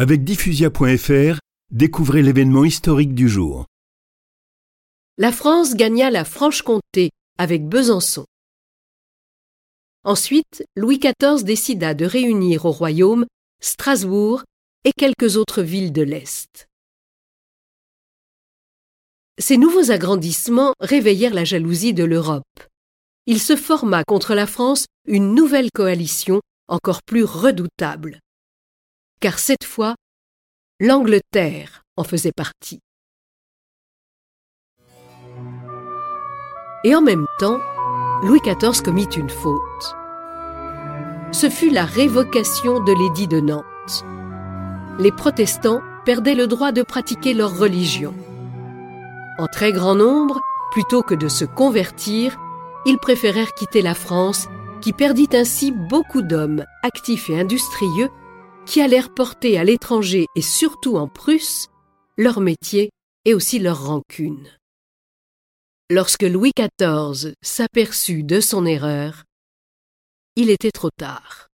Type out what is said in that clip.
Avec diffusia.fr, découvrez l'événement historique du jour. La France gagna la Franche-Comté avec Besançon. Ensuite, Louis XIV décida de réunir au royaume Strasbourg et quelques autres villes de l'Est. Ces nouveaux agrandissements réveillèrent la jalousie de l'Europe. Il se forma contre la France une nouvelle coalition encore plus redoutable. Car cette fois, l'Angleterre en faisait partie. Et en même temps, Louis XIV commit une faute. Ce fut la révocation de l'édit de Nantes. Les protestants perdaient le droit de pratiquer leur religion. En très grand nombre, plutôt que de se convertir, ils préférèrent quitter la France, qui perdit ainsi beaucoup d'hommes actifs et industrieux qui allèrent porter à l'étranger et surtout en Prusse leur métier et aussi leur rancune. Lorsque Louis XIV s'aperçut de son erreur, il était trop tard.